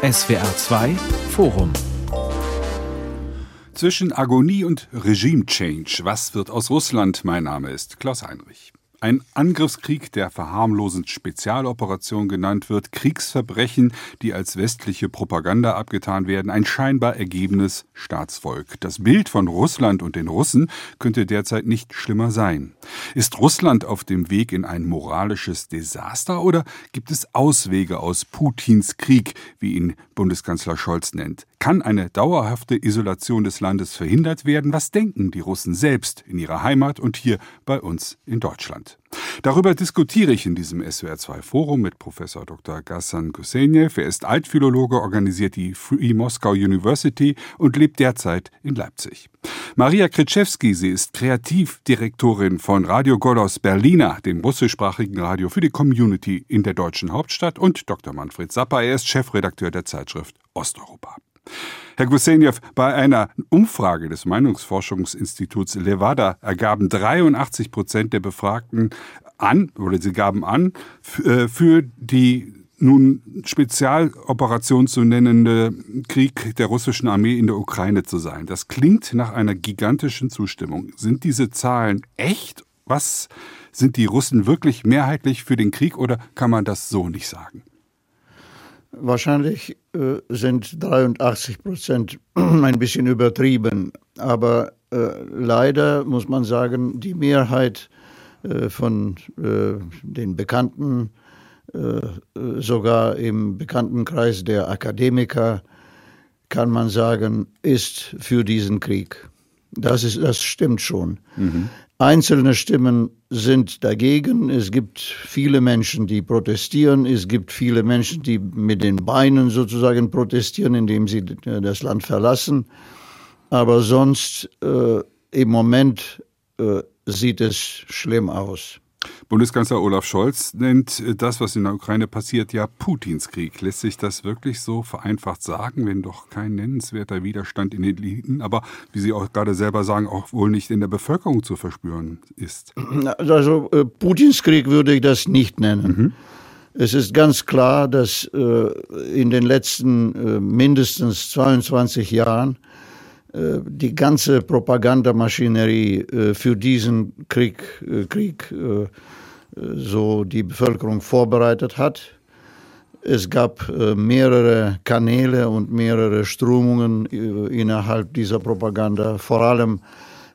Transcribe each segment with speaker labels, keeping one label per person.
Speaker 1: SWR 2 Forum
Speaker 2: zwischen Agonie und Regime-Change. Was wird aus Russland? Mein Name ist Klaus Heinrich. Ein Angriffskrieg, der verharmlosend Spezialoperation genannt wird, Kriegsverbrechen, die als westliche Propaganda abgetan werden, ein scheinbar ergebenes Staatsvolk. Das Bild von Russland und den Russen könnte derzeit nicht schlimmer sein. Ist Russland auf dem Weg in ein moralisches Desaster oder gibt es Auswege aus Putins Krieg, wie ihn Bundeskanzler Scholz nennt? Kann eine dauerhafte Isolation des Landes verhindert werden? Was denken die Russen selbst in ihrer Heimat und hier bei uns in Deutschland? Darüber diskutiere ich in diesem SWR2 Forum mit Professor Dr. Gassan Gusenev. Er ist Altphilologe, organisiert die Free Moscow University und lebt derzeit in Leipzig. Maria Kritschewski, sie ist Kreativdirektorin von Radio Golos Berliner, dem russischsprachigen Radio für die Community in der deutschen Hauptstadt und Dr. Manfred Zappa, er ist Chefredakteur der Zeitschrift Osteuropa. Herr Gusenjew, bei einer Umfrage des Meinungsforschungsinstituts Levada ergaben 83 Prozent der Befragten an, oder sie gaben an, äh, für die nun Spezialoperation zu nennende Krieg der russischen Armee in der Ukraine zu sein. Das klingt nach einer gigantischen Zustimmung. Sind diese Zahlen echt? Was sind die Russen wirklich mehrheitlich für den Krieg oder kann man das so nicht sagen?
Speaker 3: Wahrscheinlich äh, sind 83 Prozent ein bisschen übertrieben, aber äh, leider muss man sagen, die Mehrheit äh, von äh, den Bekannten, äh, sogar im Bekanntenkreis der Akademiker, kann man sagen, ist für diesen Krieg. Das, ist, das stimmt schon. Mhm. Einzelne Stimmen sind dagegen. Es gibt viele Menschen, die protestieren. Es gibt viele Menschen, die mit den Beinen sozusagen protestieren, indem sie das Land verlassen. Aber sonst äh, im Moment äh, sieht es schlimm aus.
Speaker 2: Bundeskanzler Olaf Scholz nennt das, was in der Ukraine passiert, ja Putins Krieg. Lässt sich das wirklich so vereinfacht sagen, wenn doch kein nennenswerter Widerstand in den Eliten, aber wie Sie auch gerade selber sagen, auch wohl nicht in der Bevölkerung zu verspüren ist?
Speaker 3: Also äh, Putins Krieg würde ich das nicht nennen. Mhm. Es ist ganz klar, dass äh, in den letzten äh, mindestens 22 Jahren äh, die ganze Propagandamaschinerie äh, für diesen Krieg, äh, Krieg so die Bevölkerung vorbereitet hat. Es gab mehrere Kanäle und mehrere Strömungen innerhalb dieser Propaganda. Vor allem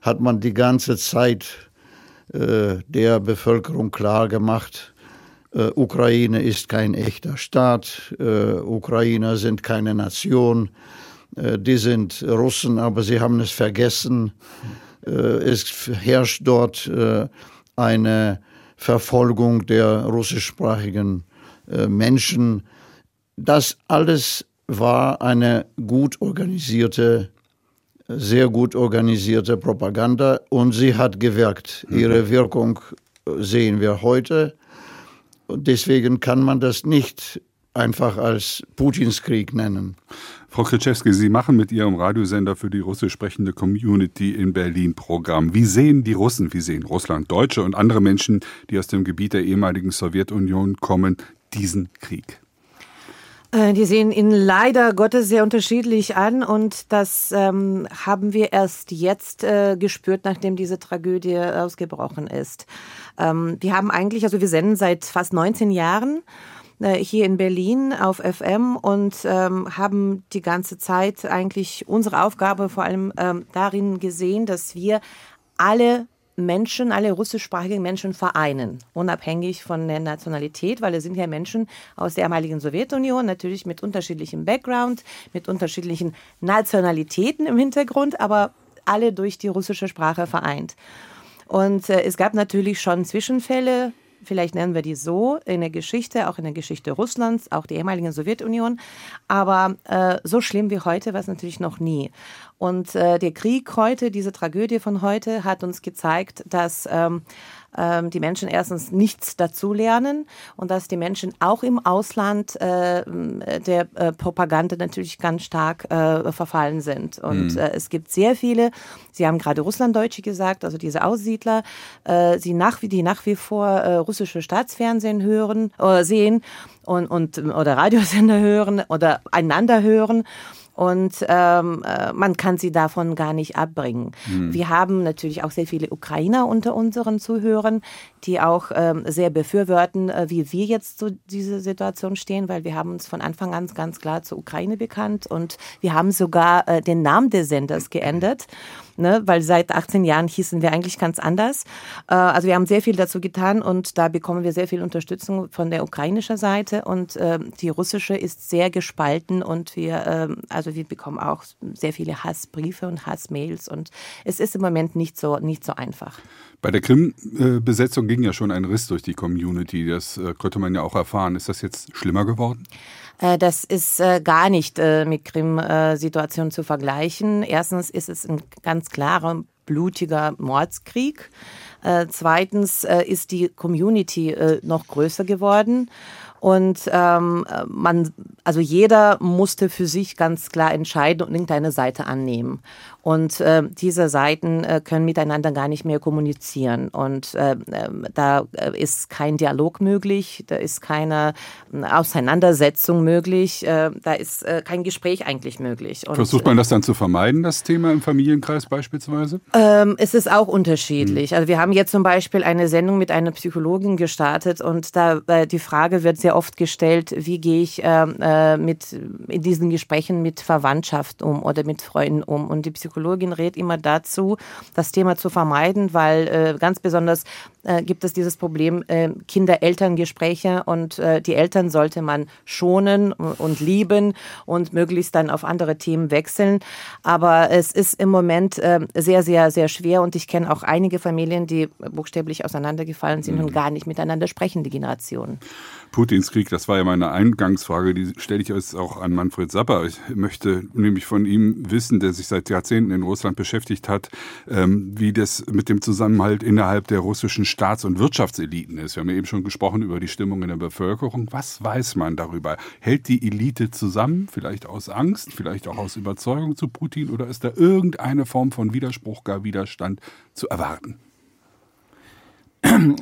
Speaker 3: hat man die ganze Zeit der Bevölkerung klar gemacht, Ukraine ist kein echter Staat, Ukrainer sind keine Nation, äh, die sind Russen, aber sie haben es vergessen. Äh, es herrscht dort äh, eine Verfolgung der russischsprachigen Menschen. Das alles war eine gut organisierte, sehr gut organisierte Propaganda und sie hat gewirkt. Mhm. Ihre Wirkung sehen wir heute. Und deswegen kann man das nicht einfach als Putins Krieg nennen.
Speaker 2: Frau Kritschewski, Sie machen mit Ihrem Radiosender für die russisch sprechende Community in Berlin Programm. Wie sehen die Russen, wie sehen Russland, Deutsche und andere Menschen, die aus dem Gebiet der ehemaligen Sowjetunion kommen, diesen Krieg?
Speaker 4: Äh, die sehen ihn leider Gottes sehr unterschiedlich an und das ähm, haben wir erst jetzt äh, gespürt, nachdem diese Tragödie ausgebrochen ist. Ähm, wir haben eigentlich, also wir senden seit fast 19 Jahren hier in Berlin auf FM und ähm, haben die ganze Zeit eigentlich unsere Aufgabe vor allem ähm, darin gesehen, dass wir alle Menschen, alle russischsprachigen Menschen vereinen, unabhängig von der Nationalität, weil es sind ja Menschen aus der ehemaligen Sowjetunion, natürlich mit unterschiedlichem Background, mit unterschiedlichen Nationalitäten im Hintergrund, aber alle durch die russische Sprache vereint. Und äh, es gab natürlich schon Zwischenfälle, vielleicht nennen wir die so, in der Geschichte, auch in der Geschichte Russlands, auch der ehemaligen Sowjetunion. Aber äh, so schlimm wie heute war es natürlich noch nie. Und äh, der Krieg heute, diese Tragödie von heute, hat uns gezeigt, dass ähm, ähm, die Menschen erstens nichts dazulernen und dass die Menschen auch im Ausland äh, der äh, Propaganda natürlich ganz stark äh, verfallen sind. Und mhm. äh, es gibt sehr viele, Sie haben gerade Russlanddeutsche gesagt, also diese Aussiedler, äh, sie nach, die nach wie vor äh, russische Staatsfernsehen hören oder sehen und, und oder Radiosender hören oder einander hören und ähm, äh, man kann sie davon gar nicht abbringen. Mhm. Wir haben natürlich auch sehr viele Ukrainer unter unseren Zuhörern, die auch ähm, sehr befürworten, äh, wie wir jetzt zu dieser Situation stehen, weil wir haben uns von Anfang an ganz klar zur Ukraine bekannt und wir haben sogar äh, den Namen des Senders geändert ne? weil seit 18 Jahren hießen wir eigentlich ganz anders. Äh, also wir haben sehr viel dazu getan und da bekommen wir sehr viel Unterstützung von der ukrainischen Seite und äh, die russische ist sehr gespalten und wir, äh, also wir bekommen auch sehr viele Hassbriefe und Hassmails und es ist im Moment nicht so, nicht so einfach.
Speaker 2: Bei der Krim-Besetzung ging ja schon ein Riss durch die Community. Das äh, konnte man ja auch erfahren. Ist das jetzt schlimmer geworden?
Speaker 4: Äh, das ist äh, gar nicht äh, mit Krim-Situation zu vergleichen. Erstens ist es ein ganz klarer, blutiger Mordskrieg. Zweitens ist die Community noch größer geworden. Und ähm, man, also jeder musste für sich ganz klar entscheiden und irgendeine Seite annehmen. Und äh, diese Seiten äh, können miteinander gar nicht mehr kommunizieren. Und äh, ähm, da äh, ist kein Dialog möglich, da ist keine äh, Auseinandersetzung möglich, äh, da ist äh, kein Gespräch eigentlich möglich.
Speaker 2: Und, Versucht man das dann zu vermeiden, das Thema im Familienkreis beispielsweise?
Speaker 4: Ähm, es ist auch unterschiedlich. Hm. Also wir haben jetzt zum Beispiel eine Sendung mit einer Psychologin gestartet und da die Frage wird sehr oft gestellt, wie gehe ich äh, äh, mit in diesen Gesprächen mit Verwandtschaft um oder mit Freunden um? Und die Psychologin Psychologin rät immer dazu, das Thema zu vermeiden, weil äh, ganz besonders äh, gibt es dieses Problem äh, Kinder-Eltern-Gespräche und äh, die Eltern sollte man schonen und lieben und möglichst dann auf andere Themen wechseln. Aber es ist im Moment äh, sehr, sehr, sehr schwer und ich kenne auch einige Familien, die buchstäblich auseinandergefallen sind mhm. und gar nicht miteinander sprechen, die Generationen.
Speaker 2: Putins Krieg, das war ja meine Eingangsfrage, die stelle ich jetzt auch an Manfred Sapper. Ich möchte nämlich von ihm wissen, der sich seit Jahrzehnten in Russland beschäftigt hat, ähm, wie das mit dem Zusammenhalt innerhalb der russischen Staats- und Wirtschaftseliten ist. Wir haben ja eben schon gesprochen über die Stimmung in der Bevölkerung. Was weiß man darüber? Hält die Elite zusammen, vielleicht aus Angst, vielleicht auch aus Überzeugung zu Putin oder ist da irgendeine Form von Widerspruch, gar Widerstand zu erwarten?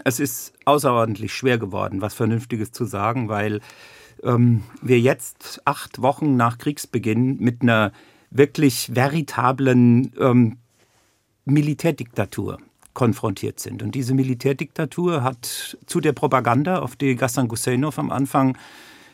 Speaker 5: es ist außerordentlich schwer geworden, was Vernünftiges zu sagen, weil ähm, wir jetzt acht Wochen nach Kriegsbeginn mit einer wirklich veritablen ähm, Militärdiktatur konfrontiert sind. Und diese Militärdiktatur hat zu der Propaganda, auf die Gassan Guseynov am Anfang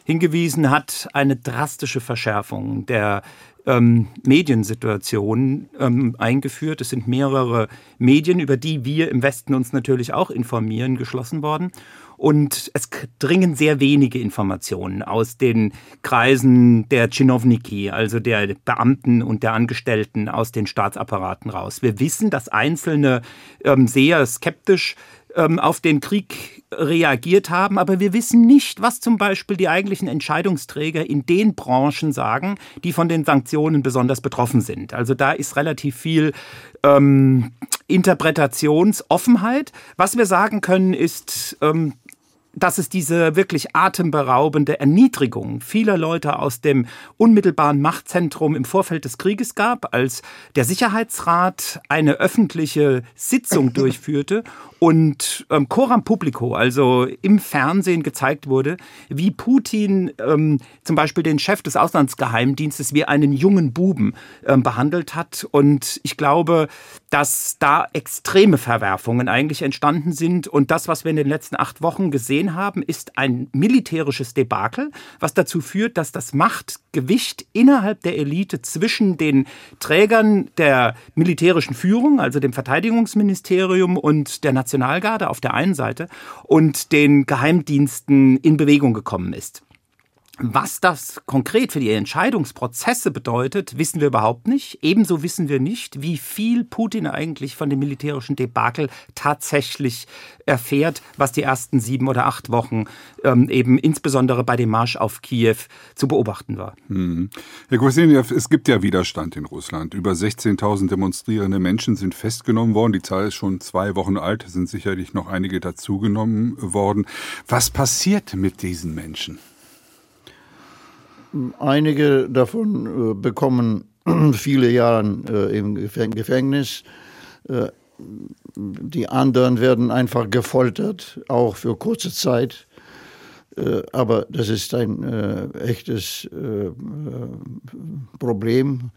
Speaker 5: hingewiesen hat, eine drastische Verschärfung der ähm, Mediensituation ähm, eingeführt. Es sind mehrere Medien, über die wir im Westen uns natürlich auch informieren, geschlossen worden. Und es dringen sehr wenige Informationen aus den Kreisen der Chinovniki, also der Beamten und der Angestellten aus den Staatsapparaten raus. Wir wissen, dass Einzelne ähm, sehr skeptisch ähm, auf den Krieg reagiert haben, aber wir wissen nicht, was zum Beispiel die eigentlichen Entscheidungsträger in den Branchen sagen, die von den Sanktionen besonders betroffen sind. Also da ist relativ viel ähm, Interpretationsoffenheit. Was wir sagen können, ist, ähm, dass es diese wirklich atemberaubende Erniedrigung vieler Leute aus dem unmittelbaren Machtzentrum im Vorfeld des Krieges gab, als der Sicherheitsrat eine öffentliche Sitzung durchführte und ähm, Coram Publico, also im Fernsehen gezeigt wurde, wie Putin ähm, zum Beispiel den Chef des Auslandsgeheimdienstes wie einen jungen Buben ähm, behandelt hat. Und ich glaube, dass da extreme Verwerfungen eigentlich entstanden sind. Und das, was wir in den letzten acht Wochen gesehen haben, ist ein militärisches Debakel, was dazu führt, dass das Machtgewicht innerhalb der Elite zwischen den Trägern der militärischen Führung, also dem Verteidigungsministerium und der Nationalgarde auf der einen Seite und den Geheimdiensten in Bewegung gekommen ist. Was das konkret für die Entscheidungsprozesse bedeutet, wissen wir überhaupt nicht. Ebenso wissen wir nicht, wie viel Putin eigentlich von dem militärischen Debakel tatsächlich erfährt, was die ersten sieben oder acht Wochen ähm, eben insbesondere bei dem Marsch auf Kiew zu beobachten war.
Speaker 2: Hm. Herr Koseniev, es gibt ja Widerstand in Russland. Über 16.000 demonstrierende Menschen sind festgenommen worden. Die Zahl ist schon zwei Wochen alt, sind sicherlich noch einige dazugenommen worden. Was passiert mit diesen Menschen?
Speaker 3: Einige davon äh, bekommen viele Jahre äh, im Gefängnis. Äh, die anderen werden einfach gefoltert, auch für kurze Zeit. Äh, aber das ist ein äh, echtes äh, Problem,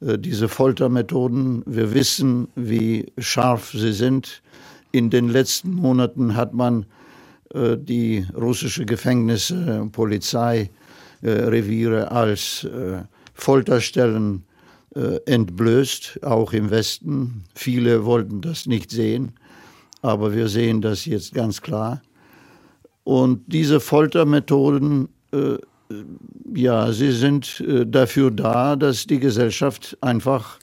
Speaker 3: diese Foltermethoden. Wir wissen, wie scharf sie sind. In den letzten Monaten hat man die russische Gefängnisse, Polizei, äh, Reviere als äh, Folterstellen äh, entblößt, auch im Westen. Viele wollten das nicht sehen, aber wir sehen das jetzt ganz klar. Und diese Foltermethoden, ja, sie sind dafür da, dass die Gesellschaft einfach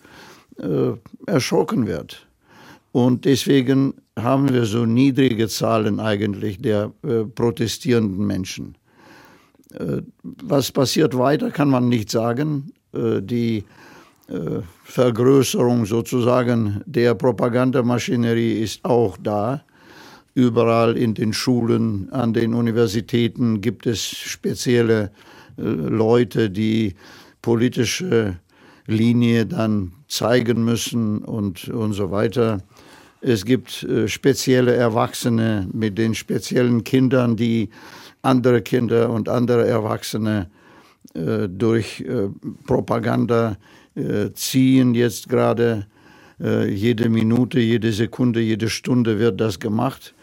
Speaker 3: erschrocken wird. Und deswegen haben wir so niedrige Zahlen eigentlich der protestierenden Menschen. Äh, was passiert weiter, kann man nicht sagen. Äh, die äh, Vergrößerung sozusagen der Propagandamaschinerie ist auch da. Überall in den Schulen, an den Universitäten gibt es spezielle Leute, die politische Linie dann zeigen müssen und, und so weiter. Es gibt spezielle Erwachsene mit den speziellen Kindern, die andere Kinder und andere Erwachsene äh, durch äh, Propaganda äh, ziehen jetzt gerade. Äh, jede Minute, jede Sekunde, jede Stunde wird das gemacht.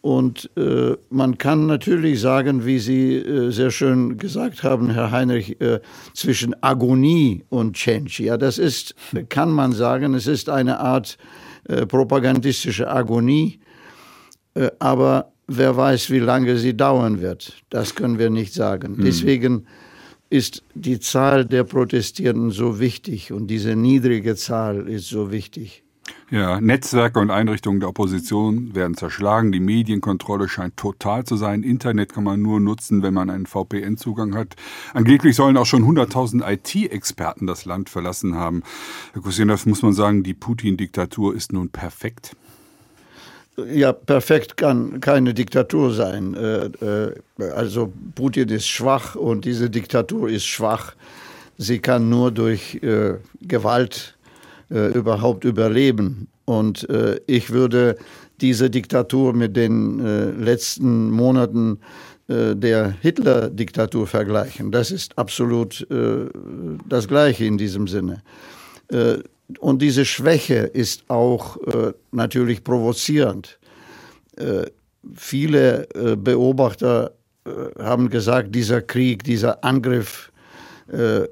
Speaker 3: Und äh, man kann natürlich sagen, wie Sie äh, sehr schön gesagt haben, Herr Heinrich, zwischen Agonie und Change. Ja, das ist, kann man sagen, es ist eine Art propagandistische Agonie. aber wer weiß, wie lange sie dauern wird. Das können wir nicht sagen. Hm. Deswegen ist die Zahl der Protestierenden so wichtig und diese niedrige Zahl ist so wichtig.
Speaker 2: Ja, Netzwerke und Einrichtungen der Opposition werden zerschlagen. Die Medienkontrolle scheint total zu sein. Internet kann man nur nutzen, wenn man einen VPN-Zugang hat. Angeblich sollen auch schon 100.000 IT-Experten das Land verlassen haben. Herr Kusinov, muss man sagen, die Putin-Diktatur ist nun perfekt
Speaker 3: ja, perfekt kann keine Diktatur sein. Äh, äh, also Putin ist schwach und diese Diktatur ist schwach. Sie kann nur durch äh, Gewalt überhaupt überleben. Und ich würde diese Diktatur mit den letzten Monaten der Hitler-Diktatur vergleichen. Das ist absolut das Gleiche in diesem Sinne. Und diese Schwäche ist auch äh, natürlich provozierend. Äh, viele äh, Beobachter äh, haben gesagt, dieser Krieg, dieser Angriff äh,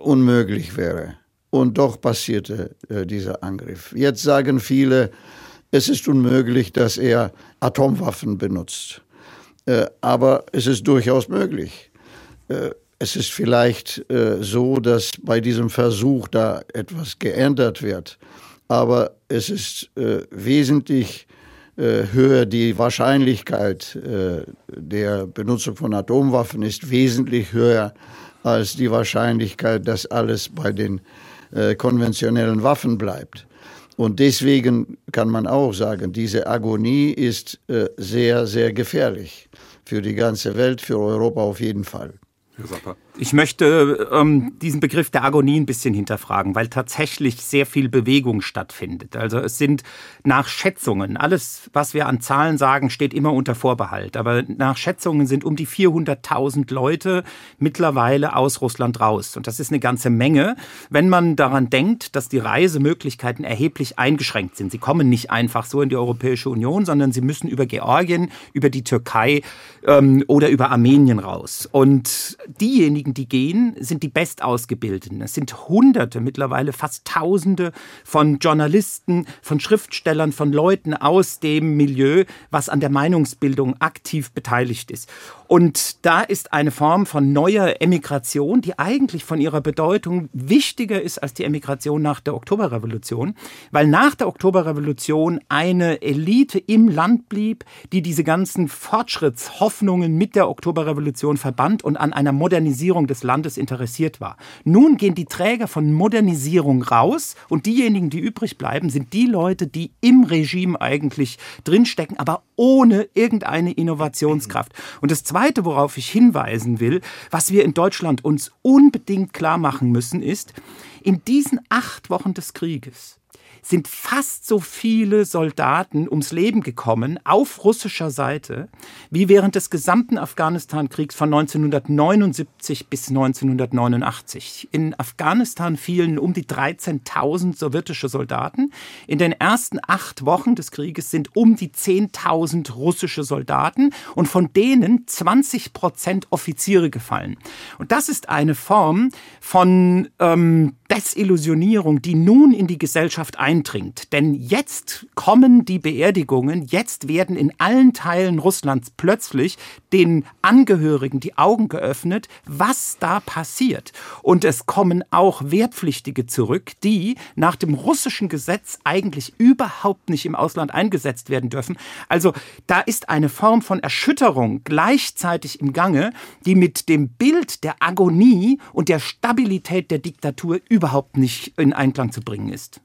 Speaker 3: unmöglich wäre. Und doch passierte äh, dieser Angriff. Jetzt sagen viele, es ist unmöglich, dass er Atomwaffen benutzt. aber es ist durchaus möglich. Es ist vielleicht äh, so, dass bei diesem Versuch da etwas geändert wird, aber es ist äh, wesentlich äh, höher, die Wahrscheinlichkeit äh, der Benutzung von Atomwaffen ist wesentlich höher als die Wahrscheinlichkeit, dass alles bei den äh, konventionellen Waffen bleibt. Und deswegen kann man auch sagen, diese Agonie ist äh, sehr, sehr gefährlich für die ganze Welt, für Europa auf jeden Fall.
Speaker 5: Herr Sapper. Ich möchte ähm, diesen Begriff der Agonie ein bisschen hinterfragen, weil tatsächlich sehr viel Bewegung stattfindet. Also es sind nach Schätzungen, alles, was wir an Zahlen sagen, steht immer unter Vorbehalt. Aber nach Schätzungen sind um die 400.000 Leute mittlerweile aus Russland raus. Und das ist eine ganze Menge, wenn man daran denkt, dass die Reisemöglichkeiten erheblich eingeschränkt sind. Sie kommen nicht einfach so in die Europäische Union, sondern sie müssen über Georgien, über die Türkei ähm, oder über Armenien raus. Und diejenigen, diejenigen, die gehen, sind die Bestausgebildeten. Es sind Hunderte, mittlerweile fast Tausende von Journalisten, von Schriftstellern, von Leuten aus dem Milieu, was an der Meinungsbildung aktiv beteiligt ist. Und da ist eine Form von neuer Emigration, die eigentlich von ihrer Bedeutung wichtiger ist als die Emigration nach der Oktoberrevolution, weil nach der Oktoberrevolution eine Elite im Land blieb, die diese ganzen Fortschrittshoffnungen mit der Oktoberrevolution verband und an einer Modernisierung des Landes interessiert war. Nun gehen die Träger von Modernisierung raus und diejenigen, die übrig bleiben, sind die Leute, die im Regime eigentlich drinstecken, aber ohne irgendeine Innovationskraft. Und das Zweite, worauf ich hinweisen will, was wir in Deutschland uns unbedingt klar machen müssen, ist, in diesen acht Wochen des Krieges sind fast so viele Soldaten ums Leben gekommen auf russischer Seite wie während des gesamten Afghanistan-Kriegs von 1979 bis 1989. In Afghanistan fielen um die 13.000 sowjetische Soldaten. In den ersten acht Wochen des Krieges sind um die 10.000 russische Soldaten und von denen 20 Prozent Offiziere gefallen. Und das ist eine Form von ähm, Desillusionierung, die nun in die Gesellschaft eindringt. Denn jetzt kommen die Beerdigungen, jetzt werden in allen Teilen Russlands plötzlich den Angehörigen die Augen geöffnet, was da passiert. Und es kommen auch Wehrpflichtige zurück, die nach dem russischen Gesetz eigentlich überhaupt nicht im Ausland eingesetzt werden dürfen. Also da ist eine Form von Erschütterung gleichzeitig im Gange, die mit dem Bild der Agonie und der Stabilität der Diktatur überhaupt nicht in Einklang zu bringen ist.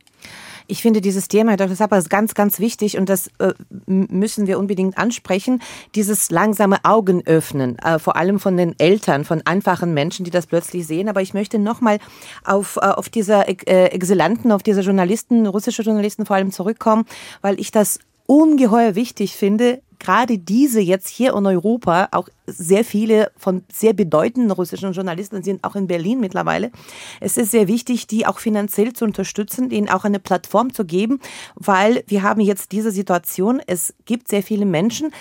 Speaker 4: Ich finde dieses Thema, Herr Dr. Sapper, ist ganz, ganz wichtig und das äh, müssen wir unbedingt ansprechen. Dieses langsame Augenöffnen, äh, vor allem von den Eltern, von einfachen Menschen, die das plötzlich sehen. Aber ich möchte nochmal auf, äh, auf diese äh, Exzellenten, auf diese Journalisten, russische Journalisten vor allem zurückkommen, weil ich das ungeheuer wichtig finde, gerade diese jetzt hier in Europa, auch sehr viele von sehr bedeutenden russischen Journalisten sind auch in Berlin mittlerweile. Es ist sehr wichtig, die auch finanziell zu unterstützen, ihnen auch eine Plattform zu geben, weil wir haben jetzt diese Situation. Es gibt sehr viele Menschen,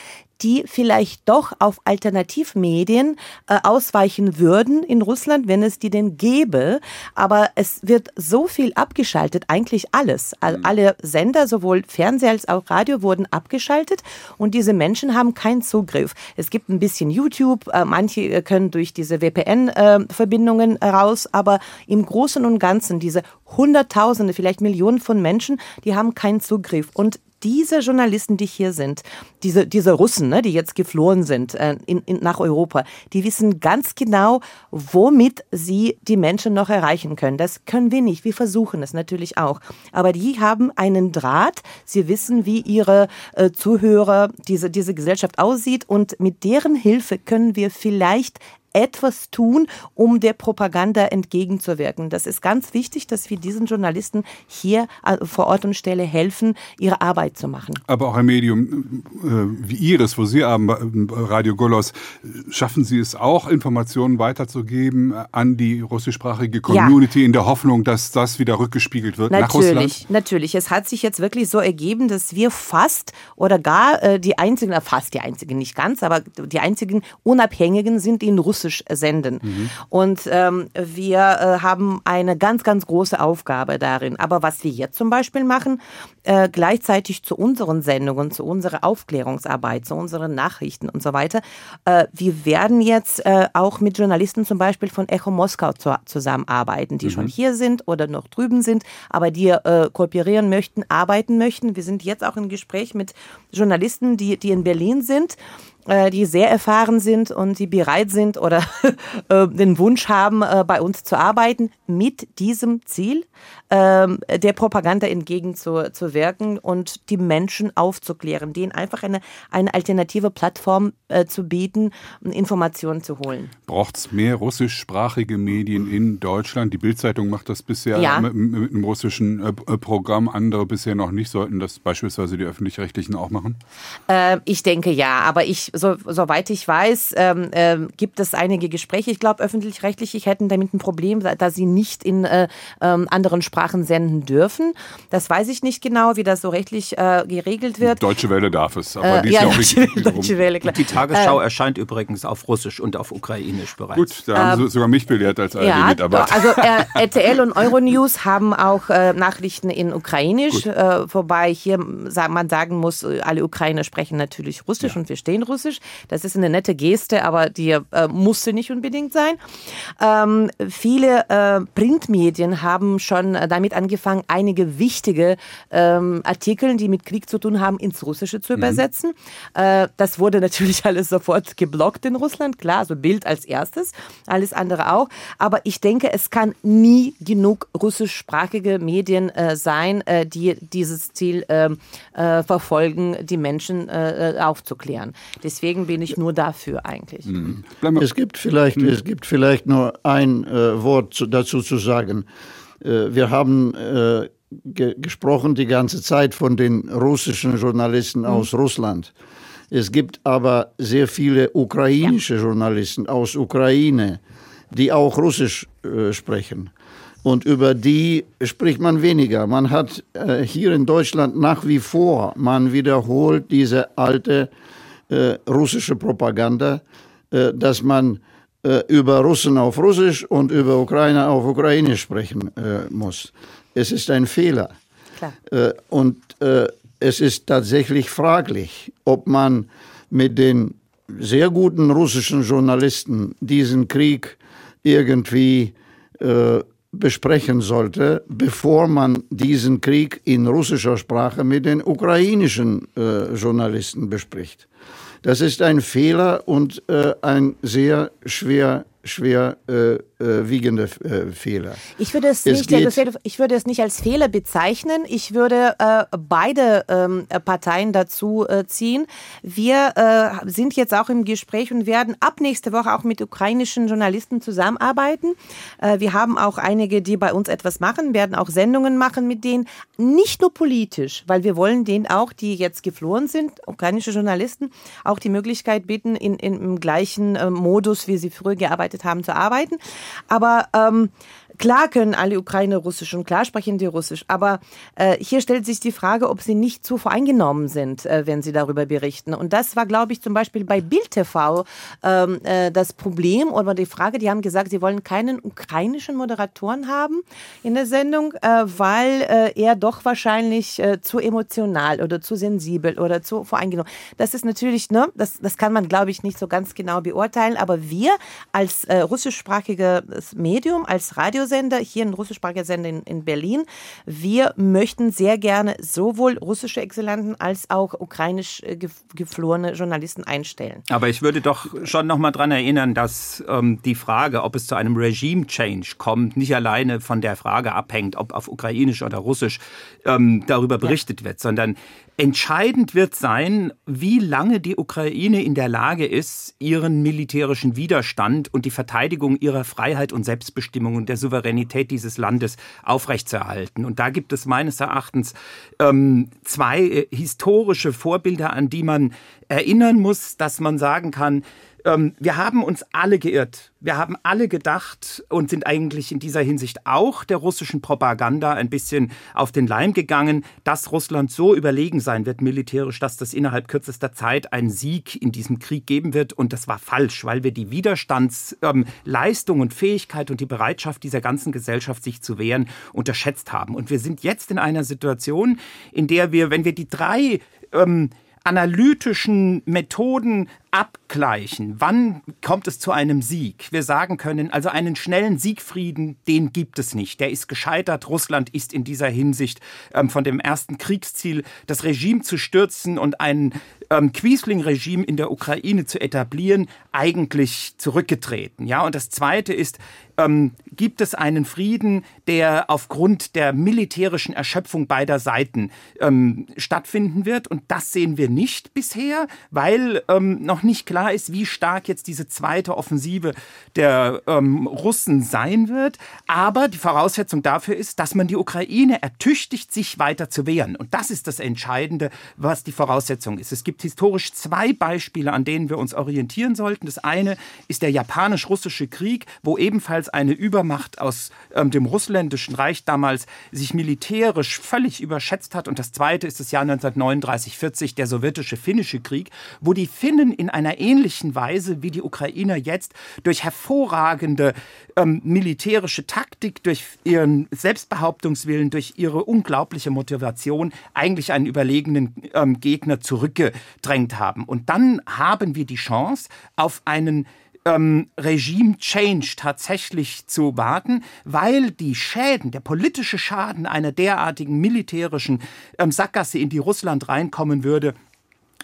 Speaker 4: die vielleicht doch auf Alternativmedien äh, ausweichen würden in Russland, wenn es die denn gäbe. Aber es wird so viel abgeschaltet, eigentlich alles. Also alle Sender, sowohl Fernseh als auch Radio, wurden abgeschaltet und diese Menschen haben keinen Zugriff. Es gibt ein bisschen YouTube, äh, manche können durch diese VPN-Verbindungen äh, raus, aber im Großen und Ganzen diese Hunderttausende, vielleicht Millionen von Menschen, die haben keinen Zugriff. Und diese Journalisten, die hier sind, diese, diese Russen, ne, die jetzt geflohen sind äh, in, in, nach Europa, die wissen ganz genau, womit sie die Menschen noch erreichen können. Das können wir nicht. Wir versuchen es natürlich auch. Aber die haben einen Draht. Sie wissen, wie ihre äh, Zuhörer, diese, diese Gesellschaft aussieht. Und mit deren Hilfe können wir vielleicht etwas tun, um der Propaganda entgegenzuwirken. Das ist ganz wichtig, dass wir diesen Journalisten hier äh, vor Ort und Stelle helfen, ihre Arbeit zu machen.
Speaker 2: Aber auch ein Medium äh, wie Ihres, wo Sie haben, äh, Radio Golos, schaffen Sie es auch, Informationen weiterzugeben an die russischsprachige Community ja. in der Hoffnung, dass das wieder rückgespiegelt wird
Speaker 4: natürlich,
Speaker 2: nach Russland?
Speaker 4: Natürlich, es hat sich jetzt wirklich so ergeben, dass wir fast oder gar die einzigen, fast die einzigen, nicht ganz, aber die einzigen Unabhängigen sind, in Russland Russisch senden. Mhm. Und ähm, wir äh, haben eine ganz, ganz große Aufgabe darin. Aber was wir jetzt zum Beispiel machen, äh, gleichzeitig zu unseren Sendungen, zu unserer Aufklärungsarbeit, zu unseren Nachrichten und so weiter, äh, wir werden jetzt äh, auch mit Journalisten zum Beispiel von Echo Moskau zu, zusammenarbeiten, die mhm. schon hier sind oder noch drüben sind, aber die äh, kooperieren möchten, arbeiten möchten. Wir sind jetzt auch im Gespräch mit Journalisten, die, die in Berlin sind die sehr erfahren sind und die bereit sind oder äh, den Wunsch haben, äh, bei uns zu arbeiten, mit diesem Ziel, ähm, der Propaganda entgegenzuwirken und die Menschen aufzuklären, denen einfach eine, eine alternative Plattform zu bieten, Informationen zu holen.
Speaker 2: Braucht es mehr russischsprachige Medien in Deutschland? Die Bildzeitung macht das bisher ja. mit, mit, einem russischen Programm, andere bisher noch nicht. Sollten das beispielsweise die öffentlich-rechtlichen auch machen?
Speaker 4: ich denke ja, aber ich so, soweit ich weiß, ähm, äh, gibt es einige Gespräche. Ich glaube, öffentlich-rechtlich hätten damit ein Problem, da sie nicht in äh, äh, anderen Sprachen senden dürfen. Das weiß ich nicht genau, wie das so rechtlich äh, geregelt wird.
Speaker 2: Deutsche Welle darf es, aber die ist
Speaker 5: ja, ja auch nicht Deutsche, Welle, klar. Die Tagesschau äh, erscheint übrigens auf Russisch und auf Ukrainisch bereits.
Speaker 2: Gut, da haben ähm, Sie sogar mich belehrt als ARD-Mitarbeiter.
Speaker 4: Ja, also äh, RTL und Euronews haben auch Nachrichten in Ukrainisch, wobei hier man sagen muss, alle Ukrainer sprechen natürlich Russisch ja. und verstehen Russisch. Russisch. Das ist eine nette Geste, aber die äh, musste nicht unbedingt sein. Ähm, viele äh, Printmedien haben schon damit angefangen, einige wichtige ähm, Artikel, die mit Krieg zu tun haben, ins Russische zu mhm. übersetzen. Äh, das wurde natürlich alles sofort geblockt in Russland, klar, also Bild als erstes, alles andere auch. Aber ich denke, es kann nie genug russischsprachige Medien äh, sein, äh, die dieses Ziel ähm, äh, verfolgen, die Menschen äh, aufzuklären. Deswegen bin ich nur dafür eigentlich. Mhm.
Speaker 3: Es gibt vielleicht, mhm. es gibt vielleicht nur ein äh, Wort zu, dazu zu sagen. Äh, wir haben ge gesprochen die ganze Zeit von den russischen Journalisten mhm. aus Russland. Es gibt aber sehr viele ukrainische ja. Journalisten aus Ukraine, die auch Russisch äh, sprechen. Und über die spricht man weniger. Man hat äh, hier in Deutschland nach wie vor, man wiederholt diese alte äh, russische Propaganda, äh, dass man äh, über Russen auf Russisch und über Ukrainer auf Ukrainisch sprechen äh, muss. Es ist ein Fehler. Und es ist tatsächlich fraglich, ob man mit den sehr guten russischen Journalisten diesen Krieg irgendwie äh, besprechen sollte, bevor man diesen Krieg in russischer Sprache mit den ukrainischen äh, Journalisten bespricht. Das ist ein Fehler und äh, ein sehr schwer schwer äh, äh, wiegende äh, Fehler.
Speaker 4: Ich würde, es, es nicht, ich würde es nicht als Fehler bezeichnen. Ich würde äh, beide ähm, Parteien dazu äh, ziehen. Wir äh, sind jetzt auch im Gespräch und werden ab nächste Woche auch mit ukrainischen Journalisten zusammenarbeiten. wir haben auch einige, die bei uns etwas machen, werden auch Sendungen machen mit denen. Nicht nur politisch, weil wir wollen denen auch, die jetzt geflohen sind, ukrainische Journalisten, auch die Möglichkeit bieten, in, in, im gleichen Modus, wie sie früher gearbeitet vorbereitet haben, zu arbeiten. Aber ähm, Klar können alle Ukrainer Russisch und klar sprechen die Russisch, aber äh, hier stellt sich die Frage, ob sie nicht zu voreingenommen sind, äh, wenn sie darüber berichten. Und das war, glaube ich, zum Beispiel bei Bild TV ähm, äh, das Problem oder die Frage, die haben gesagt, sie wollen keinen ukrainischen Moderatoren haben in der Sendung, äh, weil äh, er doch wahrscheinlich äh, zu emotional oder zu sensibel oder zu voreingenommen. Das ist natürlich, ne, das, das kann man, glaube ich, nicht so ganz genau beurteilen, aber wir als äh, russischsprachiges Medium, als Radio Radiosender, hier ein russischsprachiger Sender in, in Berlin. Wir möchten sehr gerne sowohl russische Exzellenten als auch ukrainisch äh, geflohene Journalisten einstellen.
Speaker 5: Aber ich würde doch schon noch mal daran erinnern, dass ähm, die Frage, ob es zu einem Regime-Change kommt, nicht alleine von der Frage abhängt, ob auf ukrainisch oder russisch ähm, darüber berichtet ja. wird, sondern Entscheidend wird sein, wie lange die Ukraine in der Lage ist, ihren militärischen Widerstand und die Verteidigung ihrer Freiheit und Selbstbestimmung und der Souveränität dieses Landes aufrechtzuerhalten. Und da gibt es meines Erachtens ähm, zwei äh, historische Vorbilder, an die man erinnern muss, dass man sagen kann, ähm, wir haben uns alle geirrt. Wir haben alle gedacht und sind eigentlich in dieser Hinsicht auch der russischen Propaganda ein bisschen auf den Leim gegangen, dass Russland so überlegen sein wird militärisch, dass das innerhalb kürzester Zeit einen Sieg in diesem Krieg geben wird. Und das war falsch, weil wir die Widerstandsleistung ähm, und Fähigkeit und die Bereitschaft dieser ganzen Gesellschaft, sich zu wehren, unterschätzt haben. Und wir sind jetzt in einer Situation, in der wir, wenn wir die drei ähm, analytischen Methoden abgleichen, wann kommt es zu einem Sieg? Wir sagen können, also einen schnellen Siegfrieden, den gibt es nicht. Der ist gescheitert. Russland ist in dieser Hinsicht ähm, von dem ersten Kriegsziel, das Regime zu stürzen und ein ähm, Quiesling-Regime in der Ukraine zu etablieren, eigentlich zurückgetreten. Ja, und das Zweite ist, ähm, gibt es einen Frieden, der aufgrund der militärischen Erschöpfung beider Seiten ähm, stattfinden wird. Und das sehen wir nicht bisher, weil ähm, noch nicht klar ist, wie stark jetzt diese zweite Offensive der ähm, Russen sein wird. Aber die Voraussetzung dafür ist, dass man die Ukraine ertüchtigt, sich weiter zu wehren. Und das ist das Entscheidende, was die Voraussetzung ist. Es gibt historisch zwei Beispiele, an denen wir uns orientieren sollten. Das eine ist der japanisch-russische Krieg, wo ebenfalls eine Übermacht aus ähm, dem russländischen Reich damals sich militärisch völlig überschätzt hat. Und das zweite ist das Jahr 1939-40, der sowjetische-finnische Krieg, wo die Finnen in einer ähnlichen Weise wie die Ukrainer jetzt durch hervorragende ähm, militärische Taktik, durch ihren Selbstbehauptungswillen, durch ihre unglaubliche Motivation eigentlich einen überlegenen ähm, Gegner zurückgedrängt haben. Und dann haben wir die Chance auf einen ähm, Regime-Change tatsächlich zu warten, weil die Schäden, der politische Schaden einer derartigen militärischen ähm, Sackgasse, in die Russland reinkommen würde,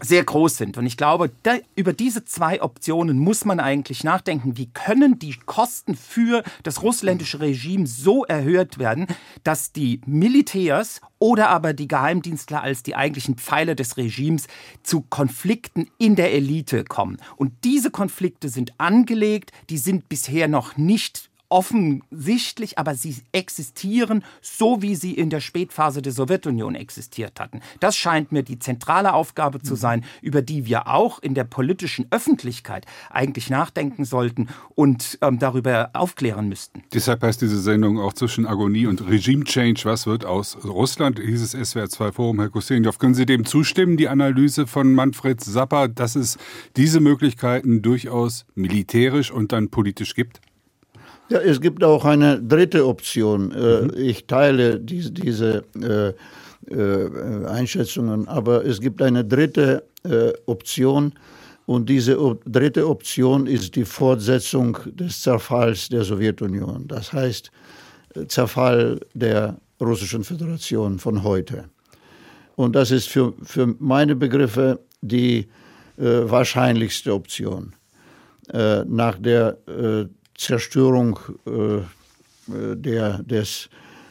Speaker 5: sehr groß sind. Und ich glaube, da, über diese zwei Optionen muss man eigentlich nachdenken. Wie können die Kosten für das russländische Regime so erhöht werden, dass die Militärs oder aber die Geheimdienstler als die eigentlichen Pfeiler des Regimes zu Konflikten in der Elite kommen. Und diese Konflikte sind angelegt, die sind bisher noch nicht offensichtlich, aber sie existieren so, wie sie in der Spätphase der Sowjetunion existiert hatten. Das scheint mir die zentrale Aufgabe zu sein, über die wir auch in der politischen Öffentlichkeit eigentlich nachdenken sollten und ähm, darüber aufklären müssten.
Speaker 2: Deshalb heißt diese Sendung auch zwischen Agonie und Regime Change. Was wird aus Russland? Dieses SWR 2 Forum. Herr Kusenjow, können Sie dem zustimmen, die Analyse von Manfred Sapper, dass es diese Möglichkeiten durchaus militärisch und dann politisch gibt?
Speaker 3: Ja, es gibt auch eine dritte Option. Äh, mhm. Ich teile diese, diese äh, äh, Einschätzungen, aber es gibt eine dritte äh, Option und diese dritte Option ist die Fortsetzung des Zerfalls der Sowjetunion. Das heißt, äh, Zerfall der Russischen Föderation von heute. Und das ist für, für meine Begriffe die äh, wahrscheinlichste Option. nach der Zerstörung äh, äh, der, des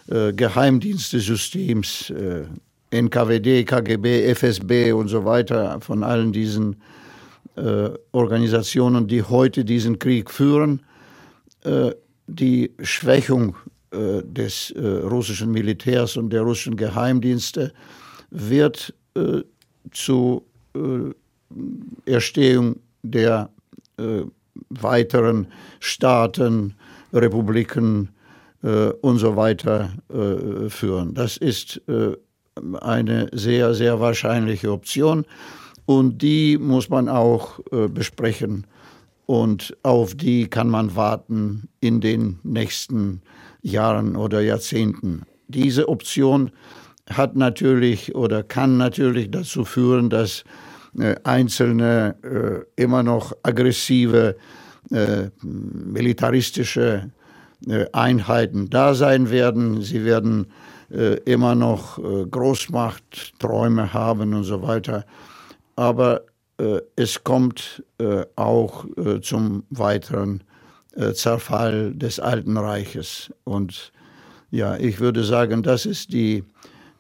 Speaker 3: äh, Geheimdienstesystems, äh, NKWD, KGB, FSB und so weiter, von allen diesen äh, Organisationen, die heute diesen Krieg führen, äh, die Schwächung des russischen Militärs und der russischen Geheimdienste wird zur Erstehung der weiteren Staaten, Republiken äh, und so weiter äh, führen. Das ist äh, eine sehr, sehr wahrscheinliche Option und die muss man auch äh, besprechen und auf die kann man warten in den nächsten Jahren oder Jahrzehnten. Diese Option hat natürlich oder kann natürlich dazu führen, dass einzelne äh, immer noch aggressive äh, militaristische Einheiten da sein werden. Sie werden immer noch Großmachtträume haben und so weiter. Aber es kommt auch zum weiteren Zerfall des Alten Reiches. Und ja, ich würde sagen, das ist die äh,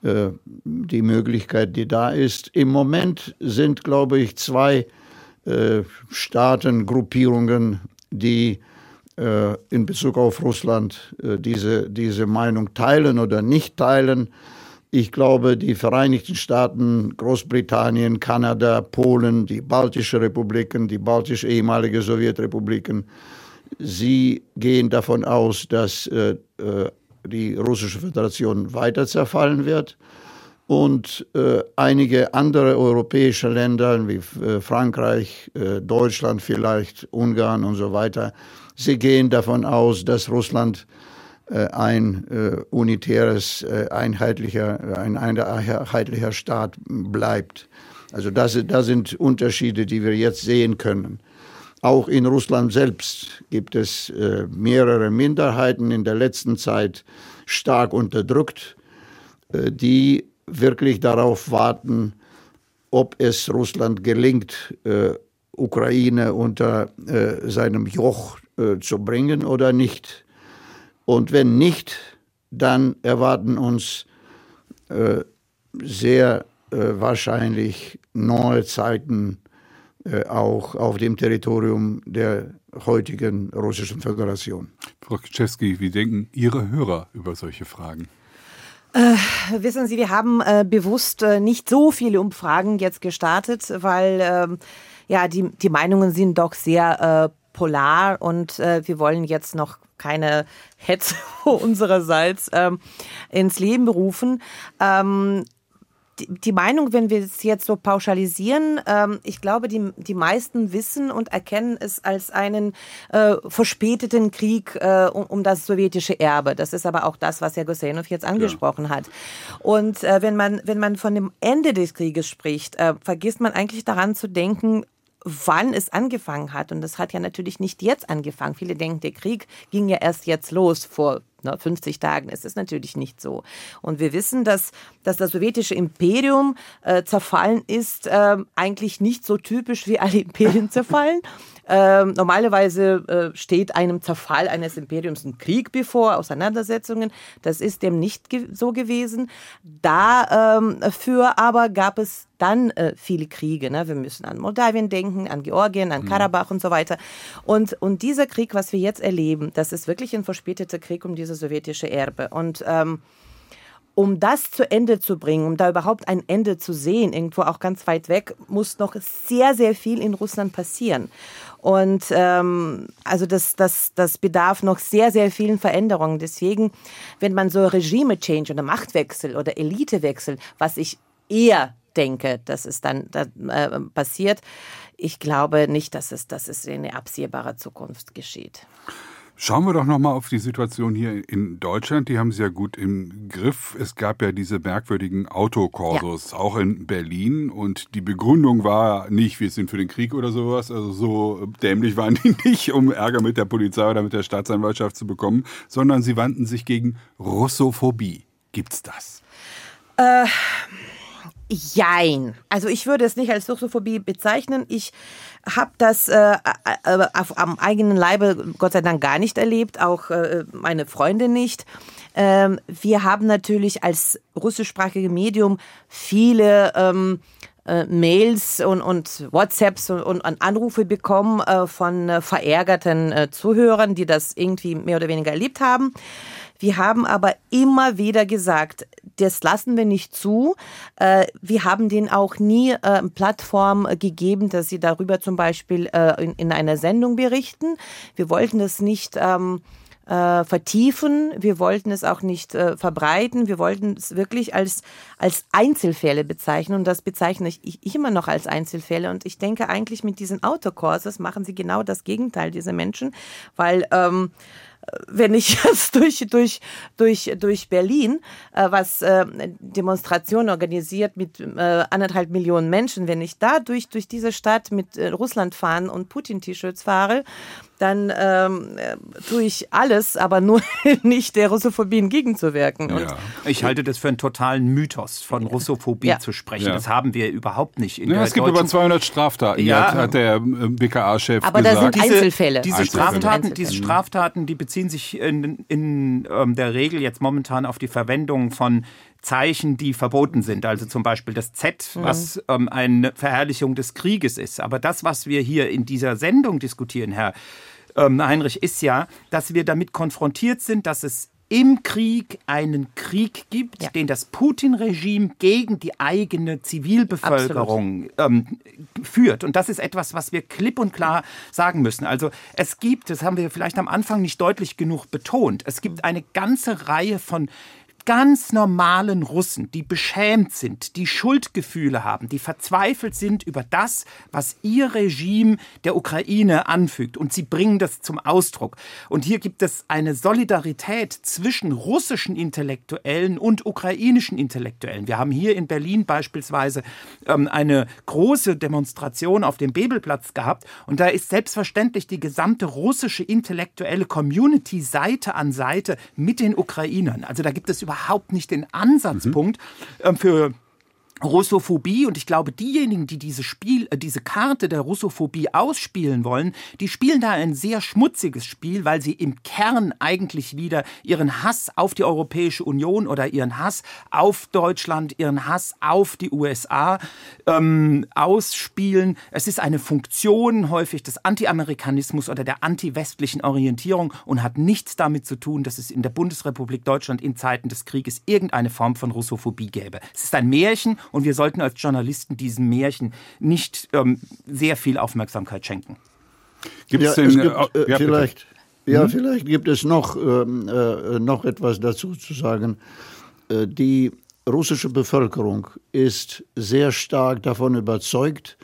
Speaker 3: die Möglichkeit, die da ist. Im Moment sind, glaube ich, zwei äh, Staatengruppierungen, die äh, in Bezug auf Russland diese, diese Meinung teilen oder nicht teilen. Ich glaube, die Vereinigten Staaten, Großbritannien, Kanada, Polen, die baltischen Republiken, die baltisch ehemalige Sowjetrepubliken, sie gehen davon aus, dass äh, die russische Föderation weiter zerfallen wird. Und äh, einige andere europäische Länder wie äh, Frankreich, äh, Deutschland vielleicht, Ungarn und so weiter, sie gehen davon aus, dass Russland äh, ein äh, unitäres, äh, einheitlicher, ein einheitlicher Staat bleibt. Also das, das sind Unterschiede, die wir jetzt sehen können. Auch in Russland selbst gibt es äh, mehrere Minderheiten in der letzten Zeit stark unterdrückt, äh, die wirklich darauf warten, ob es Russland gelingt, äh, Ukraine unter äh, seinem Joch äh, zu bringen oder nicht. Und wenn nicht, dann erwarten uns äh, sehr wahrscheinlich neue Zeiten auch auf dem Territorium der heutigen Russischen Föderation.
Speaker 2: Frau Kiczewski, wie denken Ihre Hörer über solche Fragen?
Speaker 4: Äh, wissen Sie, wir haben äh, bewusst äh, nicht so viele Umfragen jetzt gestartet, weil ähm, ja die, die Meinungen sind doch sehr äh, polar und äh, wir wollen jetzt noch keine Hetze unsererseits ähm, ins Leben rufen. Ähm, die, Meinung, wenn wir es jetzt so pauschalisieren, ähm, ich glaube, die, die meisten wissen und erkennen es als einen äh, verspäteten Krieg äh, um, um das sowjetische Erbe. Das ist aber auch das, was Herr Gusenov jetzt angesprochen ja. hat. Und äh, wenn man wenn man von dem Ende des Krieges spricht, äh, vergisst man eigentlich daran zu denken, wann es angefangen hat. Und das hat ja natürlich nicht jetzt angefangen. Viele denken, der Krieg ging ja erst jetzt los vor 50 ne, Tagen. Es ist natürlich nicht so. Und wir wissen, dass, dass das sowjetische Imperium äh, zerfallen ist, äh, eigentlich nicht so typisch wie alle Imperien zerfallen. Ähm, normalerweise äh, steht einem Zerfall eines Imperiums ein Krieg bevor, Auseinandersetzungen. Das ist dem nicht ge so gewesen. Dafür ähm, aber gab es dann äh, viele Kriege. Ne? Wir müssen an Moldawien denken, an Georgien, an mhm. Karabach und so weiter. Und, und dieser Krieg, was wir jetzt erleben, das ist wirklich ein verspäteter Krieg um dieses sowjetische Erbe. Und ähm, um das zu Ende zu bringen, um da überhaupt ein Ende zu sehen, irgendwo auch ganz weit weg, muss noch sehr, sehr viel in Russland passieren. Und ähm, also das, das, das bedarf noch sehr, sehr vielen Veränderungen. Deswegen, wenn man so Regime-Change oder Machtwechsel oder Elitewechsel, was ich eher denke, dass es dann da, äh, passiert, ich glaube nicht, dass es, dass es in absehbarer Zukunft geschieht.
Speaker 2: Schauen wir doch nochmal auf die Situation hier in Deutschland. Die haben Sie ja gut im Griff. Es gab ja diese merkwürdigen Autokorsos, ja. auch in Berlin. Und die Begründung war nicht, wir sind für den Krieg oder sowas. Also so dämlich waren die nicht, um Ärger mit der Polizei oder mit der Staatsanwaltschaft zu bekommen, sondern sie wandten sich gegen Russophobie. Gibt's das?
Speaker 4: Äh, jein. Also ich würde es nicht als Russophobie bezeichnen. Ich habe das äh, äh, auf, am eigenen Leibe Gott sei Dank gar nicht erlebt, auch äh, meine Freunde nicht. Ähm, wir haben natürlich als russischsprachige Medium viele ähm, äh, Mails und, und WhatsApps und, und, Anrufe bekommen äh, von äh, verärgerten äh, Zuhörern, die das irgendwie mehr oder weniger erlebt haben. Wir haben aber immer wieder gesagt, das lassen wir nicht zu. Äh, wir haben denen auch nie äh, Plattform gegeben, dass sie darüber zum Beispiel äh, in einer Sendung berichten. Wir wollten das nicht ähm, vertiefen. Wir wollten es auch nicht äh, verbreiten. Wir wollten es wirklich als, als Einzelfälle bezeichnen. Und das bezeichne ich, ich, immer noch als Einzelfälle. Und ich denke eigentlich mit diesen Autokurses machen sie genau das Gegenteil, diese Menschen, weil ähm, wenn ich jetzt durch, durch, durch, durch Berlin, äh, was äh, Demonstrationen organisiert mit äh, anderthalb Millionen Menschen, wenn ich da durch, durch diese Stadt mit äh, Russland fahren und Putin-T-Shirts fahre, dann ähm, äh, tue ich alles, aber nur nicht der Russophobie entgegenzuwirken.
Speaker 5: Ja. Ich halte das für einen totalen Mythos, von Russophobie ja. zu sprechen. Ja. Das haben wir überhaupt nicht.
Speaker 2: In ja, es gibt über 200 Straftaten, ja. hat, der äh, BKA-Chef gesagt.
Speaker 4: Aber da sind Einzelfälle.
Speaker 5: Diese, diese Straftaten, diese Straftaten, die beziehen sich in, in ähm, der Regel jetzt momentan auf die Verwendung von Zeichen, die verboten sind. Also zum Beispiel das Z, mhm. was ähm, eine Verherrlichung des Krieges ist. Aber das, was wir hier in dieser Sendung diskutieren, Herr ähm, Heinrich, ist ja, dass wir damit konfrontiert sind, dass es im Krieg einen Krieg gibt, ja. den das Putin-Regime gegen die eigene Zivilbevölkerung ähm, führt. Und das ist etwas, was wir klipp und klar sagen müssen. Also es gibt, das haben wir vielleicht am Anfang nicht deutlich genug betont, es gibt eine ganze Reihe von ganz normalen Russen, die beschämt sind, die Schuldgefühle haben, die verzweifelt sind über das, was ihr Regime der Ukraine anfügt. Und sie bringen das zum Ausdruck. Und hier gibt es eine Solidarität zwischen russischen Intellektuellen und ukrainischen Intellektuellen. Wir haben hier in Berlin beispielsweise ähm, eine große Demonstration auf dem Bebelplatz gehabt. Und da ist selbstverständlich die gesamte russische intellektuelle Community Seite an Seite mit den Ukrainern. Also da gibt es überhaupt überhaupt nicht den Ansatzpunkt mhm. für Russophobie und ich glaube, diejenigen, die diese Spiel, äh, diese Karte der Russophobie ausspielen wollen, die spielen da ein sehr schmutziges Spiel, weil sie im Kern eigentlich wieder ihren Hass auf die Europäische Union oder ihren Hass auf Deutschland, ihren Hass auf die USA ähm, ausspielen. Es ist eine Funktion häufig des Anti-Amerikanismus oder der anti-westlichen Orientierung und hat nichts damit zu tun, dass es in der Bundesrepublik Deutschland in Zeiten des Krieges irgendeine Form von Russophobie gäbe. Es ist ein Märchen und wir sollten als Journalisten diesem Märchen nicht ähm, sehr viel Aufmerksamkeit schenken.
Speaker 3: Gibt ja, denn, gibt, äh, ja, vielleicht, ja, hm? vielleicht gibt es noch, ähm, äh, noch etwas dazu zu sagen. Äh, die russische Bevölkerung ist sehr stark davon überzeugt,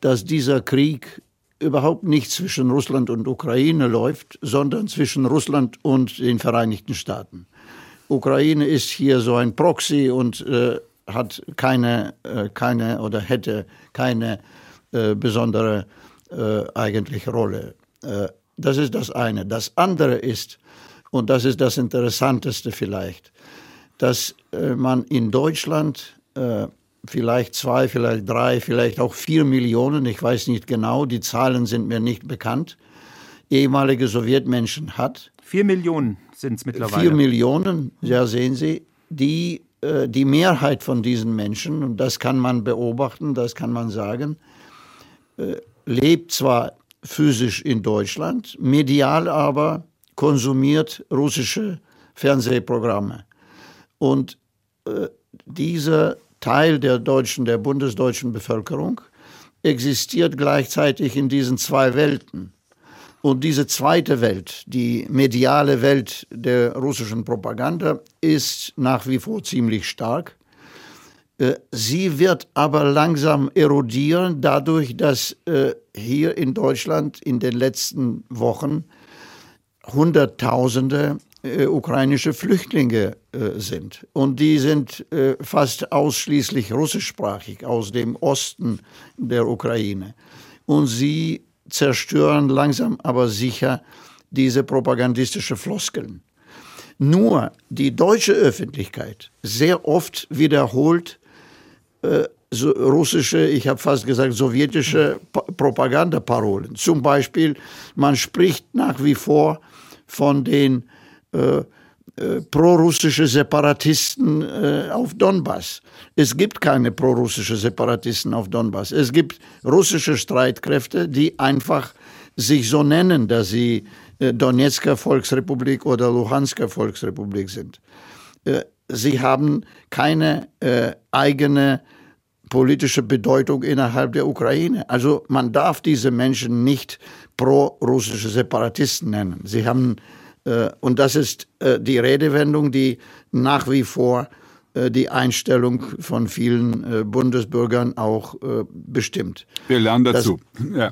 Speaker 3: dass dieser Krieg überhaupt nicht zwischen Russland und Ukraine läuft, sondern zwischen Russland und den Vereinigten Staaten. Ukraine ist hier so ein Proxy und äh, hat keine, äh, keine oder hätte keine äh, besondere äh, eigentliche Rolle. Das ist das eine. Das andere ist, und das ist das Interessanteste vielleicht, dass man in Deutschland vielleicht zwei, vielleicht drei, vielleicht auch vier Millionen, ich weiß nicht genau, die Zahlen sind mir nicht bekannt, ehemalige Sowjetmenschen hat.
Speaker 5: Vier Millionen sind es mittlerweile.
Speaker 3: Vier Millionen, ja sehen Sie, die, äh, die Mehrheit von diesen Menschen, und das kann man beobachten, das kann man sagen, äh, lebt zwar physisch in Deutschland, medial aber konsumiert russische Fernsehprogramme. Und äh, dieser Teil der deutschen, der bundesdeutschen Bevölkerung existiert gleichzeitig in diesen zwei Welten. Und diese zweite Welt, die mediale Welt der russischen Propaganda, ist nach wie vor ziemlich stark. Äh, sie wird aber langsam erodieren, dadurch, dass äh, hier in Deutschland in den letzten Wochen Hunderttausende äh, ukrainische Flüchtlinge sind. Und die sind fast ausschließlich russischsprachig aus dem Osten der Ukraine. Und sie zerstören langsam aber sicher diese propagandistische Floskeln. Nur die deutsche Öffentlichkeit sehr oft wiederholt äh, so russische, ich habe fast gesagt sowjetische Propagandaparolen. Zum Beispiel, man spricht nach wie vor von den äh, äh, prorussische Separatisten äh, auf Donbass. Es gibt keine prorussische Separatisten auf Donbass. Es gibt russische Streitkräfte, die einfach sich so nennen, dass sie äh, Donetsker Volksrepublik oder Luhansker Volksrepublik sind. Äh, sie haben keine äh, eigene politische Bedeutung innerhalb der Ukraine. Also man darf diese Menschen nicht pro-russische Separatisten nennen. Sie haben und das ist äh, die Redewendung, die nach wie vor äh, die Einstellung von vielen Bundesbürgern auch bestimmt.
Speaker 2: Wir lernen dazu. Das, ja.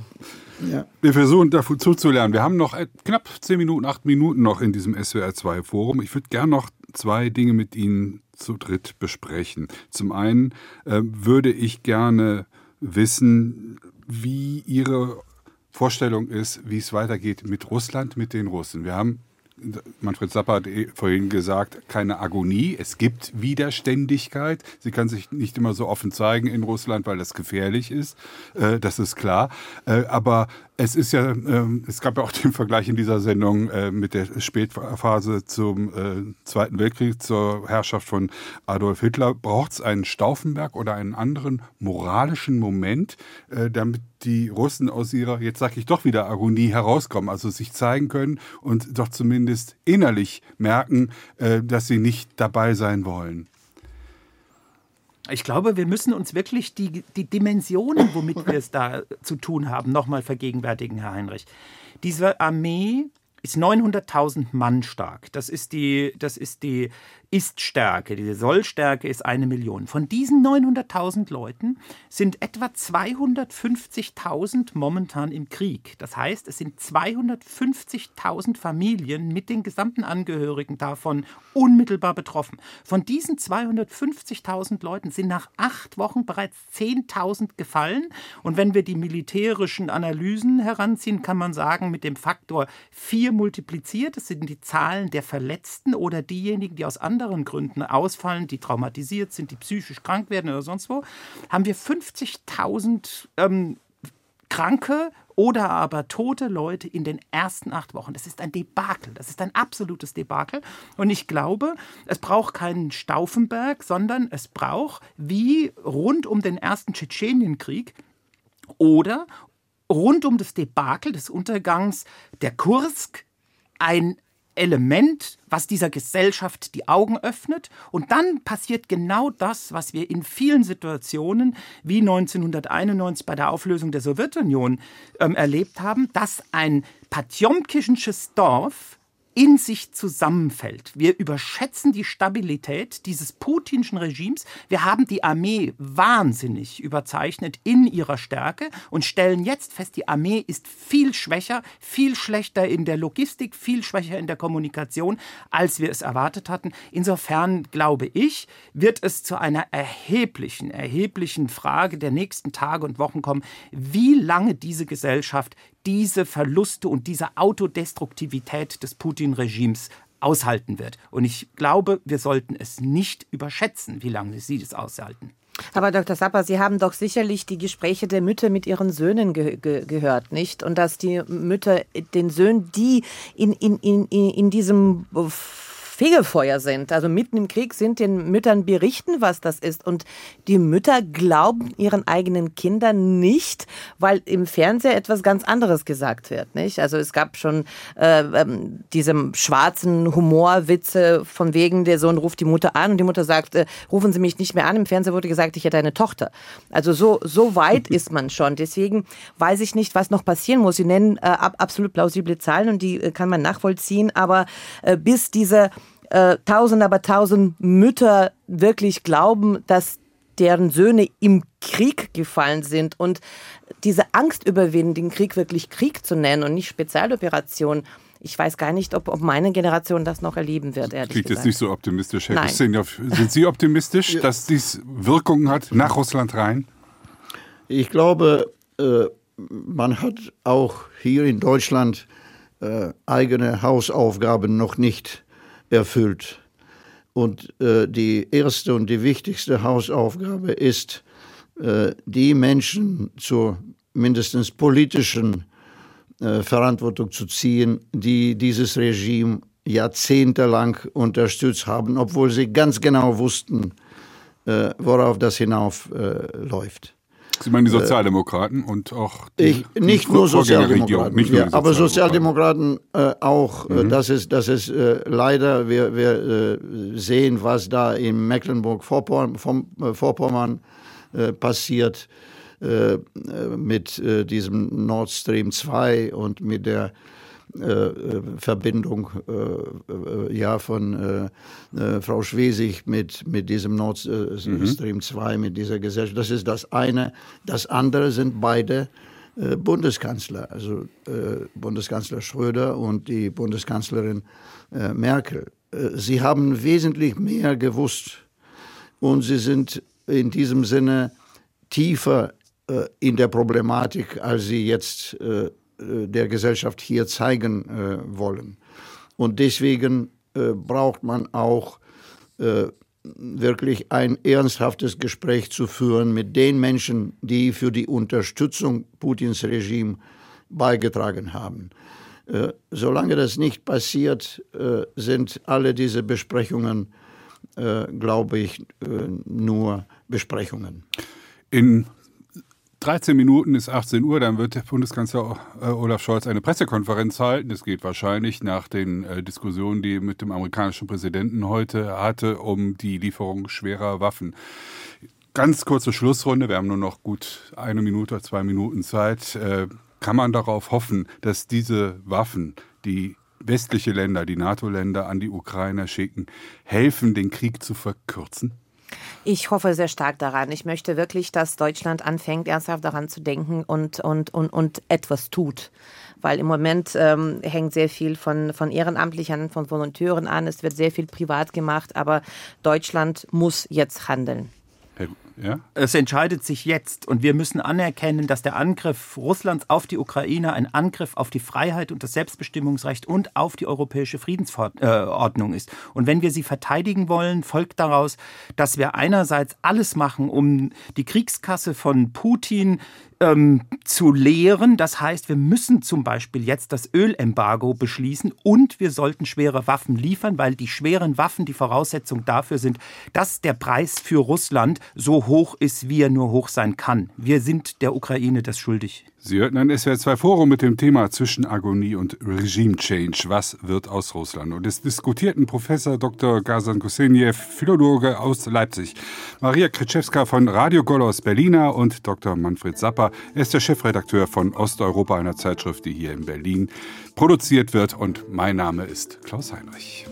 Speaker 2: Ja. Wir versuchen dazu zu lernen. Wir haben noch knapp zehn Minuten, acht Minuten noch in diesem SWR2-Forum. Ich würde gerne noch zwei Dinge mit Ihnen zu dritt besprechen. Zum einen äh, würde ich gerne wissen, wie Ihre Vorstellung ist, wie es weitergeht mit Russland, mit den Russen. Wir haben Manfred Zappa hat eh vorhin gesagt, keine Agonie. Es gibt Widerständigkeit. Sie kann sich nicht immer so offen zeigen in Russland, weil das gefährlich ist. Äh, das ist klar. Äh, aber es ist ja, ähm, es gab ja auch den Vergleich in dieser Sendung äh, mit der Spätphase zum äh, Zweiten Weltkrieg, zur Herrschaft von Adolf Hitler. Braucht es einen Stauffenberg oder einen anderen moralischen Moment, äh, damit die Russen aus ihrer, jetzt sage ich doch wieder Agonie herauskommen, also sich zeigen können und doch zumindest innerlich merken, äh, dass sie nicht dabei sein wollen?
Speaker 5: Ich glaube, wir müssen uns wirklich die, die Dimensionen, womit wir es da zu tun haben, nochmal vergegenwärtigen, Herr Heinrich. Diese Armee ist 900.000 Mann stark. Das ist die, das ist die ist-Stärke, diese Sollstärke ist eine Million. Von diesen 900.000 Leuten sind etwa 250.000 momentan im Krieg. Das heißt, es sind 250.000 Familien mit den gesamten Angehörigen davon unmittelbar betroffen. Von diesen 250.000 Leuten sind nach acht Wochen bereits 10.000 gefallen. Und wenn wir die militärischen Analysen heranziehen, kann man sagen, mit dem Faktor 4 multipliziert, das sind die Zahlen der Verletzten oder diejenigen, die aus anderen anderen Gründen ausfallen, die traumatisiert sind, die psychisch krank werden oder sonst wo, haben wir 50.000 ähm, Kranke oder aber tote Leute in den ersten acht Wochen. Das ist ein Debakel. Das ist ein absolutes Debakel. Und ich glaube, es braucht keinen Stauffenberg, sondern es braucht, wie rund um den ersten Tschetschenienkrieg oder rund um das Debakel des Untergangs der Kursk, ein Element, was dieser Gesellschaft die Augen öffnet. Und dann passiert genau das, was wir in vielen Situationen wie 1991 bei der Auflösung der Sowjetunion ähm, erlebt haben, dass ein patjomkischensches Dorf in sich zusammenfällt. Wir überschätzen die Stabilität dieses putinschen Regimes. Wir haben die Armee wahnsinnig überzeichnet in ihrer Stärke und stellen jetzt fest, die Armee ist viel schwächer, viel schlechter in der Logistik, viel schwächer in der Kommunikation, als wir es erwartet hatten. Insofern glaube ich, wird es zu einer erheblichen, erheblichen Frage der nächsten Tage und Wochen kommen, wie lange diese Gesellschaft diese Verluste und diese Autodestruktivität des Putin-Regimes aushalten wird. Und ich glaube, wir sollten es nicht überschätzen, wie lange sie das aushalten.
Speaker 4: Aber Dr. Sapper, Sie haben doch sicherlich die Gespräche der Mütter mit ihren Söhnen ge ge gehört, nicht? Und dass die Mütter den Söhnen, die in, in, in, in diesem Fegefeuer sind. Also mitten im Krieg sind den Müttern berichten, was das ist. Und die Mütter glauben ihren eigenen Kindern nicht, weil im Fernseher etwas ganz anderes gesagt wird. Nicht? Also es gab schon äh, ähm, diese schwarzen Humorwitze von wegen, der Sohn ruft die Mutter an und die Mutter sagt, äh, rufen Sie mich nicht mehr an. Im Fernseher wurde gesagt, ich hätte eine Tochter. Also so, so weit ist man schon. Deswegen weiß ich nicht, was noch passieren muss. Sie nennen äh, absolut plausible Zahlen und die äh, kann man nachvollziehen. Aber äh, bis diese äh, tausend, aber tausend Mütter wirklich glauben, dass deren Söhne im Krieg gefallen sind und diese Angst überwinden, den Krieg wirklich Krieg zu nennen und nicht Spezialoperation. Ich weiß gar nicht, ob, ob meine Generation das noch erleben wird.
Speaker 2: Ehrlich Klingt jetzt nicht so optimistisch, Herr Nein. Sind Sie optimistisch, dass dies Wirkungen hat nach Russland rein?
Speaker 3: Ich glaube, äh, man hat auch hier in Deutschland äh, eigene Hausaufgaben noch nicht erfüllt. Und äh, die erste und die wichtigste Hausaufgabe ist, äh, die Menschen zur mindestens politischen äh, Verantwortung zu ziehen, die dieses Regime jahrzehntelang unterstützt haben, obwohl sie ganz genau wussten, äh, worauf das hinaufläuft.
Speaker 2: Sie meinen die äh, Sozialdemokraten und auch
Speaker 3: die, ich, nicht die nur Sozialdemokraten, nicht nur ja, aber Sozialdemokraten äh, auch. Äh, mhm. Das ist, das ist äh, leider, wir, wir äh, sehen, was da in Mecklenburg-Vorpommern äh, passiert mit diesem Nord Stream 2 und mit der äh, Verbindung äh, äh, ja, von Frau Schwesig mit, mit diesem Nord Stream mhm. 2, mit dieser Gesellschaft. Das ist das eine. Das andere sind beide Bundeskanzler, also Bundeskanzler Schröder und die Bundeskanzlerin Merkel. Sie haben wesentlich mehr gewusst und sie sind in diesem Sinne tiefer in der Problematik, als sie jetzt äh, der Gesellschaft hier zeigen äh, wollen. Und deswegen äh, braucht man auch wirklich ein ernsthaftes Gespräch zu führen mit den Menschen, die für die Unterstützung Putins Regime beigetragen haben. solange das nicht passiert, sind alle diese Besprechungen, glaube ich, nur Besprechungen.
Speaker 2: In 13 Minuten ist 18 Uhr, dann wird Bundeskanzler äh, Olaf Scholz eine Pressekonferenz halten. Es geht wahrscheinlich nach den äh, Diskussionen, die er mit dem amerikanischen Präsidenten heute hatte, um die Lieferung schwerer Waffen. Ganz kurze Schlussrunde, wir haben nur noch gut eine Minute, zwei Minuten Zeit. Äh, kann man darauf hoffen, dass diese Waffen, die westliche Länder, die NATO-Länder an die Ukrainer schicken, helfen, den Krieg zu verkürzen?
Speaker 4: Ich hoffe sehr stark daran. Ich möchte wirklich, dass Deutschland anfängt, ernsthaft daran zu denken und, und, und, und etwas tut. Weil im Moment ähm, hängt sehr viel von, von Ehrenamtlichen, von Volonteuren an. Es wird sehr viel privat gemacht, aber Deutschland muss jetzt handeln.
Speaker 5: Ja? Es entscheidet sich jetzt und wir müssen anerkennen, dass der Angriff Russlands auf die Ukraine ein Angriff auf die Freiheit und das Selbstbestimmungsrecht und auf die europäische Friedensordnung ist. Und wenn wir sie verteidigen wollen, folgt daraus, dass wir einerseits alles machen, um die Kriegskasse von Putin ähm, zu lehren. Das heißt, wir müssen zum Beispiel jetzt das Ölembargo beschließen und wir sollten schwere Waffen liefern, weil die schweren Waffen die Voraussetzung dafür sind, dass der Preis für Russland so hoch ist, wie er nur hoch sein kann. Wir sind der Ukraine das schuldig.
Speaker 2: Sie hörten ein SWR2 Forum mit dem Thema Zwischenagonie und Regime Change. Was wird aus Russland? Und es diskutierten Professor Dr. Gazan Kuseniev, Philologe aus Leipzig, Maria Kritschewska von Radio Golos Berliner und Dr. Manfred Sapper, Er ist der Chefredakteur von Osteuropa, einer Zeitschrift, die hier in Berlin produziert wird. Und mein Name ist Klaus Heinrich.